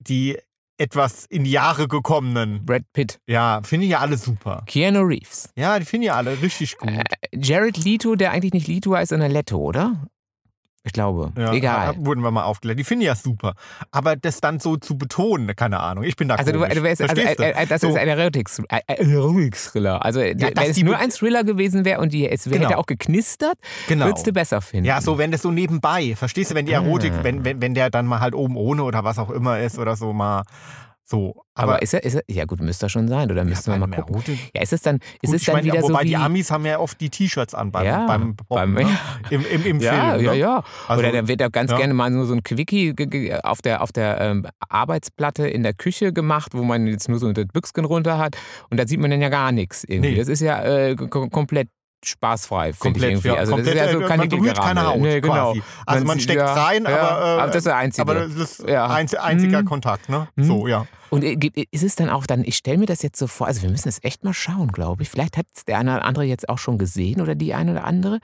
die etwas in die Jahre gekommenen. Brad Pitt, Ja, finde ich ja alle super. Keanu Reeves, Ja, die finde ich ja alle richtig gut. Äh, Jared Leto, der eigentlich nicht Leto heißt, sondern Leto, oder? Ich glaube. Ja, Egal. Wurden wir mal aufgeklärt. Die finde ich ja super. Aber das dann so zu betonen, keine Ahnung. Ich bin da Also, du, du wärst, also äh, äh, das So. ist ein Erotik- äh, äh, Erotik-Thriller. Also, wenn dass es die nur ein Thriller gewesen wäre und die, es Genau. hätte auch geknistert, Genau. würdest du besser finden. Ja, so wenn das so nebenbei, verstehst du, wenn die Erotik, Ah. wenn, wenn, wenn der dann mal halt oben ohne oder was auch immer ist oder so mal so. Aber, ist er, ist er, ja gut, müsste er schon sein, oder müssten wir mal gucken. Erotik- Ja, ist es dann, ist Gut, es dann meine, wieder so wobei wie... die Amis haben ja oft die T-Shirts an beim, Ja, beim, beim- ne? Im, im, im ja, Film. ja, ne? ja. Also, Oder da wird da ganz ja. gerne mal nur so ein Quickie auf der, auf der ähm, Arbeitsplatte in der Küche gemacht, wo man jetzt nur so das Büchsken runter hat. Und da sieht man dann ja gar nichts irgendwie. Nee. Das ist ja äh, kom- komplett spaßfrei, finde ich Komplett, irgendwie. ja, also komplett, das ist ja so keine man berührt dicke keine. Haut Nee, genau. quasi. Also man sieht- steckt ja, rein, ja, aber, äh, aber das ist der einzige. aber das ist Ja. einz, einziger Mhm. Kontakt, ne? Mhm. So, ja. Und äh, ist es dann auch dann, ich stelle mir das jetzt so vor, also wir müssen es echt mal schauen, glaube ich. Vielleicht hat es der eine oder andere jetzt auch schon gesehen oder die eine oder andere.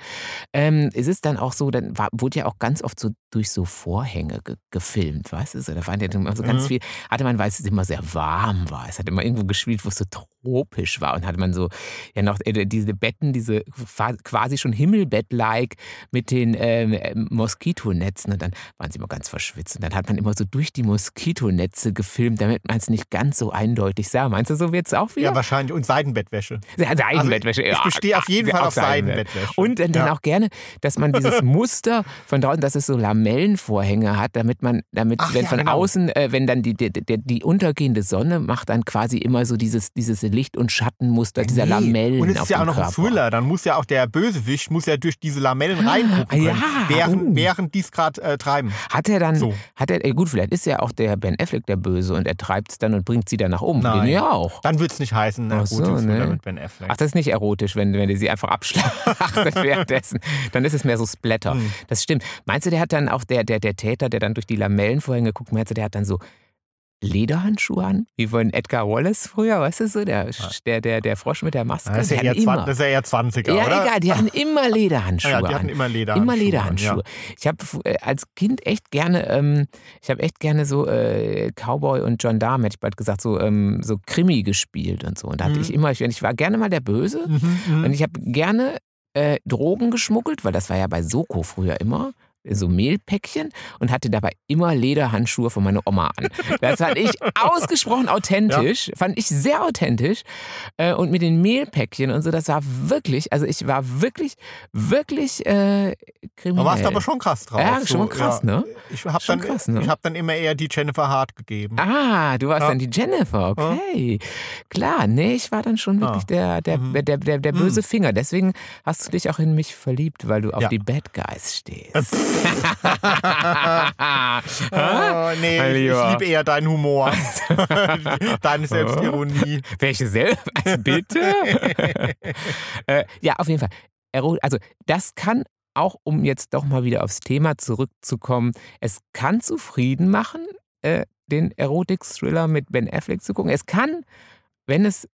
Ähm, ist es dann auch so, dann war, wurde ja auch ganz oft so durch so Vorhänge ge gefilmt, weißt du? Da waren ja immer so ganz Mhm. viel, hatte man, weil es immer sehr warm war. Es hat immer irgendwo gespielt, wo es so tropisch war. Und hatte man so ja noch äh, diese Betten, diese quasi schon Himmelbett-like mit den ähm, ähm, Moskitonetzen. Und dann waren sie immer ganz verschwitzt. Und dann hat man immer so durch die Moskitonetze gefilmt, damit man es nicht ganz so eindeutig sah. Meinst du, so wird es auch wieder? Ja, wahrscheinlich. Und Seidenbettwäsche. Ja, Seidenbettwäsche. Also, ich bestehe auf jeden Fall auf Seidenbettwäsche. Und dann, Ja. auch gerne, dass man dieses Muster von draußen, dass es so Lamellenvorhänge hat, damit man, damit, Ach wenn ja, von genau. außen, äh, wenn dann die, die, die, die untergehende Sonne macht dann quasi immer so dieses, dieses Licht- und Schattenmuster dieser Nee. Lamellen Und es ist ja auch noch ein. Thriller. Dann muss ja auch der Bösewicht muss ja durch diese Lamellen reingucken können, ja, während, uh. während die es gerade äh, treiben. Hat er dann, So. hat er, gut, vielleicht ist ja auch der Ben Affleck der Böse und er treibt es dann und bringt sie dann nach oben. Nein. Den ja auch. Dann wird es nicht heißen, Ach äh, so, ne? mit Ben Affleck. Ach, das ist nicht erotisch, wenn, wenn ihr sie einfach abschlachtet währenddessen. Dann ist es mehr so Splatter. Hm. Das stimmt. Meinst du, der hat dann auch der, der, der Täter, der dann durch die Lamellenvorhänge guckt, meinst du, der hat dann so Lederhandschuhe an? Wie von Edgar Wallace früher, weißt du so? Der, der, der, der Frosch mit der Maske. das, ist ja eher hatten 20, immer. das ist ja eher 20er, Ja, oder? egal, die hatten immer Lederhandschuhe Ja, die hatten immer Lederhandschuhe. Immer an, Lederhandschuhe. Ich habe äh, als Kind echt gerne, ähm, ich habe echt gerne so äh, Cowboy und John Darm, hätte ich bald gesagt, so, ähm, so Krimi gespielt und so. Und da hatte Mhm. ich immer, ich, ich war gerne mal der Böse Ja. Mhm, mhm. und ich habe gerne äh, Drogen geschmuggelt, weil das war ja bei Soko früher immer. So Mehlpäckchen und hatte dabei immer Lederhandschuhe von meiner Oma an. Das fand ich ausgesprochen authentisch, fand ich sehr authentisch. Äh, Und mit den Mehlpäckchen und so, das war wirklich, also ich war wirklich, wirklich äh, kriminell. Da warst du aber schon krass drauf. Ja, so, schon krass, ja. ne? Ich habe dann, krass, ne? ich hab dann immer eher die Jennifer Hart gegeben. Ah, du warst Ja. dann die Jennifer, okay. Klar, nee, ich war dann schon wirklich der, der, Mhm. der, der, der böse Finger. Deswegen hast du dich auch in mich verliebt, weil du auf Ja. die Bad Guys stehst. Oh, nee, Mein ich, liebe eher deinen Humor. Deine Selbstironie. Welche selbst? Also bitte? äh, ja, auf jeden Fall. Also, das kann auch, um jetzt doch mal wieder aufs Thema zurückzukommen, es kann zufrieden machen, äh, den Erotik-Thriller mit Ben Affleck zu gucken. Es kann, wenn es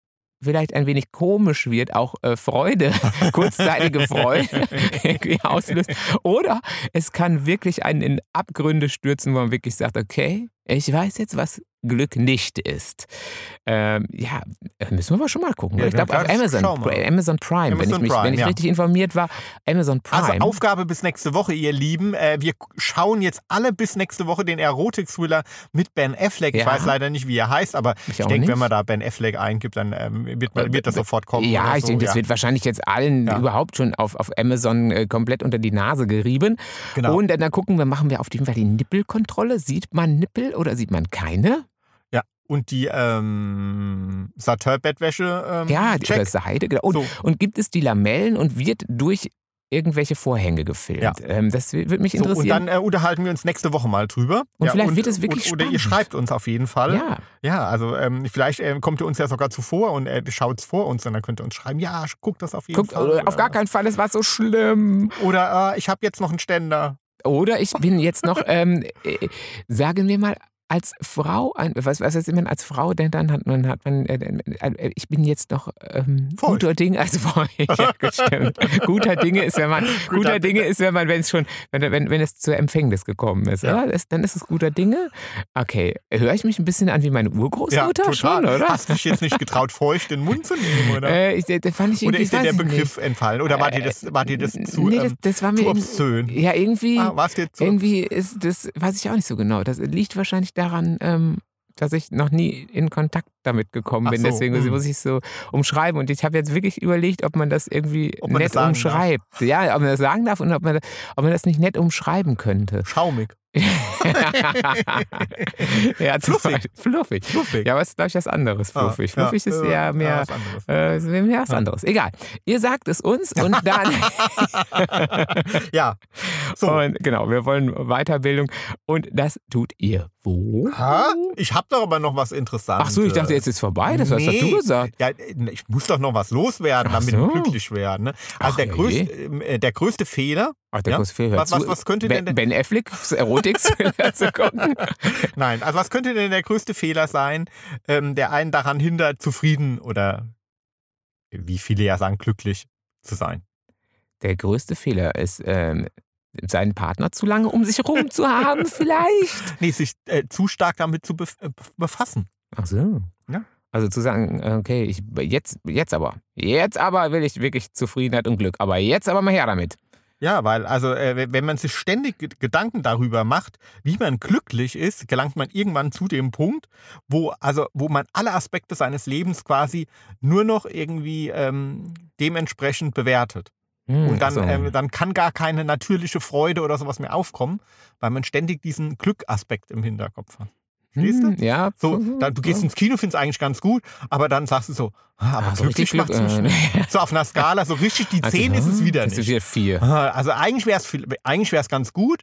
vielleicht ein wenig komisch wird, auch äh, Freude, kurzzeitige Freude irgendwie auslöst. Oder es kann wirklich einen in Abgründe stürzen, wo man wirklich sagt, okay, ich weiß jetzt, was Glück nicht ist. Ähm, ja, müssen wir aber schon mal gucken. Ja, ich glaube auf Amazon. Amazon Prime, wenn ich, Amazon mich, Prime, wenn ich ja. richtig informiert war, Amazon Prime. Also Aufgabe bis nächste Woche, ihr Lieben. Äh, wir schauen jetzt alle bis nächste Woche den Erotik-Thriller mit Ben Affleck. Ich Ja. weiß leider nicht, wie er heißt, aber Ich ich, denke, wenn man da Ben Affleck eingibt, dann ähm, wird, man, wird das sofort kommen. Ja, ich so. denke, das wird wahrscheinlich jetzt allen überhaupt schon auf, auf Amazon äh, komplett unter die Nase gerieben. Genau. Und dann, dann gucken wir, machen wir auf jeden Fall die Nippelkontrolle. Sieht man Nippel oder sieht man keine? Ja, und die ähm, Satin-Bettwäsche ähm, Ja, die oder Seide. Genau. Und, So. und gibt es die Lamellen und wird durch irgendwelche Vorhänge gefilmt? Ja. Ähm, das würde mich So, und interessieren. dann äh, unterhalten wir uns nächste Woche mal drüber. Und vielleicht wird es wirklich und, Oder ihr schreibt uns auf jeden Fall. ja, Ja, also ähm, vielleicht ähm, kommt ihr uns ja sogar zuvor und äh, schaut es vor uns und dann könnt ihr uns schreiben, ja, guckt das auf jeden guckt, Fall. äh, auf gar keinen Fall, es war so schlimm. Oder äh, ich habe jetzt noch einen Ständer. Oder ich bin jetzt noch, ähm, äh, sagen wir mal, als Frau, was, was heißt immer als Frau, denn dann hat man, hat man, äh, äh, ich bin jetzt noch ähm, guter Dinge, also ja, guter Dinge ist, wenn man, guter Dinge ist, wenn man, wenn es schon, wenn, wenn, wenn es zur Empfängnis gekommen ist, ja. Das, dann ist es guter Dinge. Okay, höre ich mich ein bisschen an wie meine Urgroßmutter ja, schon, oder? Hast du dich jetzt nicht getraut, feucht den Mund zu nehmen, oder? Äh, ich, fand ich oder ist dir der Begriff nicht. entfallen? Oder war dir das, war dir das zu, nee, das, das war mir zu obszön? Ja, irgendwie, ah, irgendwie ist das, weiß ich auch nicht so genau. Das liegt wahrscheinlich daran, ähm, dass ich noch nie in Kontakt damit gekommen bin. So, Deswegen mh. muss ich es so umschreiben. Und ich habe jetzt wirklich überlegt, ob man das irgendwie man nett das umschreibt. Darf. Ja, ob man das sagen darf und ob man, ob man das nicht nett umschreiben könnte. Schaumig. Ja, fluffig. fluffig. Fluffig. Ja, was ist, glaube ich, was anderes. Fluffig. Ah, fluffig ja, ist eher mehr, ja, was anderes. Äh, mehr was anderes. Egal. Ihr sagt es uns und dann. ja. So. Und genau, wir wollen Weiterbildung und das tut ihr wo? Ha? Ich habe doch aber noch was Interessantes. Ach so, ich dachte, jetzt ist vorbei. Das nee. hast du gesagt. Ja, ich muss doch noch was loswerden, damit so. wir glücklich werden. Ne? Also Ach, der, größte, äh, der größte Fehler. Ach, der ja? Was, was, was könnte ben, denn. Ben Affleck, erotik zu gucken? Nein, also was könnte denn der größte Fehler sein, ähm, der einen daran hindert, zufrieden oder wie viele ja sagen, glücklich zu sein? Der größte Fehler ist, ähm, seinen Partner zu lange um sich herum zu haben, vielleicht. Nee, sich äh, zu stark damit zu bef äh, befassen. Ach so. Ja. Also zu sagen, okay, ich, jetzt, jetzt aber, jetzt aber will ich wirklich Zufriedenheit und Glück, aber jetzt aber mal her damit. Ja, weil also äh, wenn man sich ständig Gedanken darüber macht, wie man glücklich ist, gelangt man irgendwann zu dem Punkt, wo also wo man alle Aspekte seines Lebens quasi nur noch irgendwie ähm, dementsprechend bewertet. Hm, und dann, so. äh, dann kann gar keine natürliche Freude oder sowas mehr aufkommen, weil man ständig diesen Glückaspekt im Hinterkopf hat. Verstehst hm, du? Ja. So, dann, du gehst ins Kino, findest eigentlich ganz gut, aber dann sagst du so, ah, aber ah, so glücklich macht es mich äh, So auf einer Skala, so richtig die also, 10 ist es wieder nicht. Das ist wieder 4. Ah, also eigentlich wäre es eigentlich ganz gut,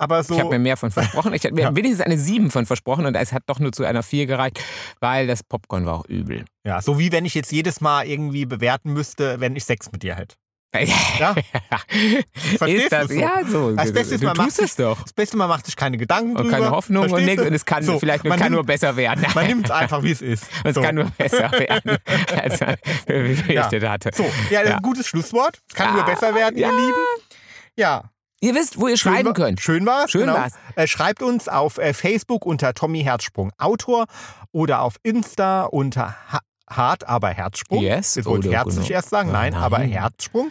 aber so. Ich habe mir mehr von versprochen. Ich habe mir ja. wenigstens eine 7 von versprochen und es hat doch nur zu einer 4 gereicht, weil das Popcorn war auch übel. Ja, so wie wenn ich jetzt jedes Mal irgendwie bewerten müsste, wenn ich Sex mit dir hätte. Ja? Verstehst ist das? So? Ja, so. Das Beste du man tust macht es doch. Das Beste, man macht sich keine Gedanken und drüber. keine Hoffnung und nichts. Und es kann so, vielleicht man kann nimmt, nur besser werden. Man nimmt es einfach, wie es ist. Und es so. kann nur besser werden, als man befürchtet ja. hatte. So, ja, ja. ein gutes Schlusswort. Es kann nur besser werden, ihr Lieben. Ja. Ihr wisst, wo ihr schön schreiben könnt. Schön war's. Schön genau. war's. Äh, schreibt uns auf äh, Facebook unter Tommy Herzsprung Autor oder auf Insta unter ha Hart, aber Herzsprung. Yes. Ich wollte herzlich genau. erst sagen. Nein, Nein, aber Herzsprung.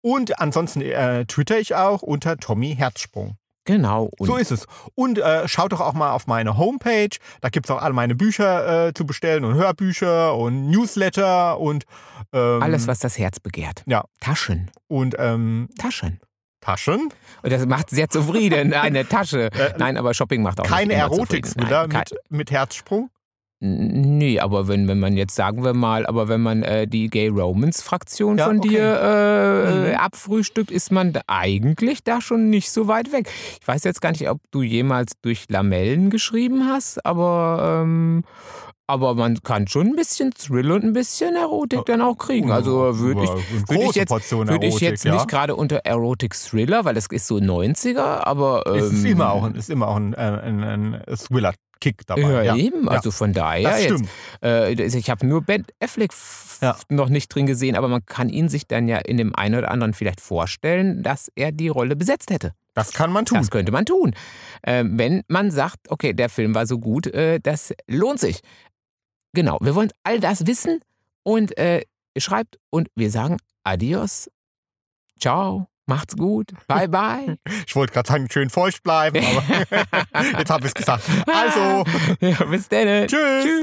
Und ansonsten äh, twitter ich auch unter Tommy Herzsprung. Genau. so ist es. Und äh, schaut doch auch mal auf meine Homepage. Da gibt es auch alle meine Bücher äh, zu bestellen und Hörbücher und Newsletter und ähm, alles, was das Herz begehrt. Ja. Taschen. Und ähm, Taschen. Taschen? Und das macht sehr zufrieden. Eine Tasche. Äh, Nein, aber Shopping macht auch Keine Erotik-Thriller mit, mit Herzsprung? Nee, aber wenn, wenn man jetzt, sagen wir mal, aber wenn man äh, die Gay Romans-Fraktion ja, von okay. dir äh, mhm. abfrühstückt, ist man da eigentlich da schon nicht so weit weg. Ich weiß jetzt gar nicht, ob du jemals durch Lamellen geschrieben hast, aber, ähm, aber man kann schon ein bisschen Thrill und ein bisschen Erotik dann auch kriegen. Also würde ich, würd ich jetzt, würd ich jetzt ja? nicht gerade unter Erotic Thriller, weil das ist so 90er, aber. Ähm, es ist immer auch ein, ist immer auch ein, äh, ein, ein Thriller. Kick dabei. Ja, ja. eben. Also von daher. Jetzt, äh, ich habe nur Ben Affleck noch nicht drin gesehen, aber man kann ihn sich dann ja in dem einen oder anderen vielleicht vorstellen, dass er die Rolle besetzt hätte. Das kann man tun. Das könnte man tun. Äh, wenn man sagt, okay, der Film war so gut, äh, das lohnt sich. Genau, wir wollen all das wissen und äh, schreibt und wir sagen Adios. Ciao. Macht's gut. Bye, bye. Ich wollte gerade sagen, schön feucht bleiben, aber jetzt habe ich es gesagt. Also. Ja, bis dann. Tschüss. Tschüss.